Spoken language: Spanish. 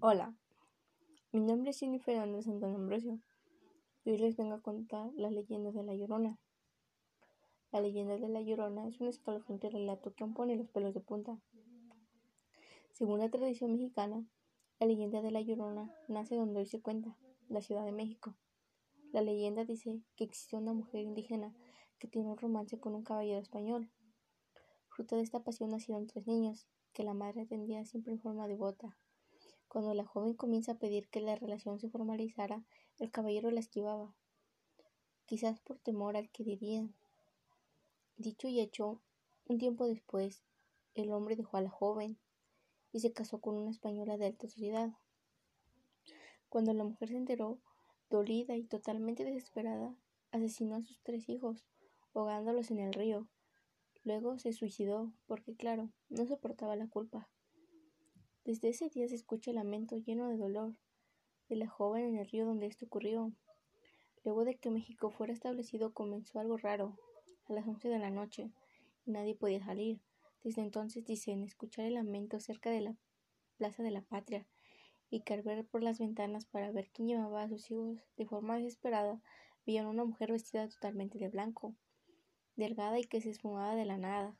Hola, mi nombre es Jenny Fernández Santana Ambrosio y hoy les vengo a contar la leyenda de La Llorona. La leyenda de La Llorona es un escalofriante relato que aún pone los pelos de punta. Según la tradición mexicana, la leyenda de La Llorona nace donde hoy se cuenta, la Ciudad de México. La leyenda dice que existió una mujer indígena que tiene un romance con un caballero español. Fruto de esta pasión nacieron tres niños, que la madre atendía siempre en forma devota. Cuando la joven comienza a pedir que la relación se formalizara, el caballero la esquivaba, quizás por temor al que dirían. Dicho y hecho, un tiempo después, el hombre dejó a la joven y se casó con una española de alta sociedad. Cuando la mujer se enteró, dolida y totalmente desesperada, asesinó a sus tres hijos, ahogándolos en el río. Luego se suicidó porque, claro, no soportaba la culpa. Desde ese día se escucha el lamento lleno de dolor de la joven en el río donde esto ocurrió. Luego de que México fuera establecido comenzó algo raro, a las once de la noche, y nadie podía salir. Desde entonces dicen escuchar el lamento cerca de la Plaza de la Patria y cargar por las ventanas para ver quién llevaba a sus hijos. De forma desesperada, vieron una mujer vestida totalmente de blanco, delgada y que se esfumaba de la nada.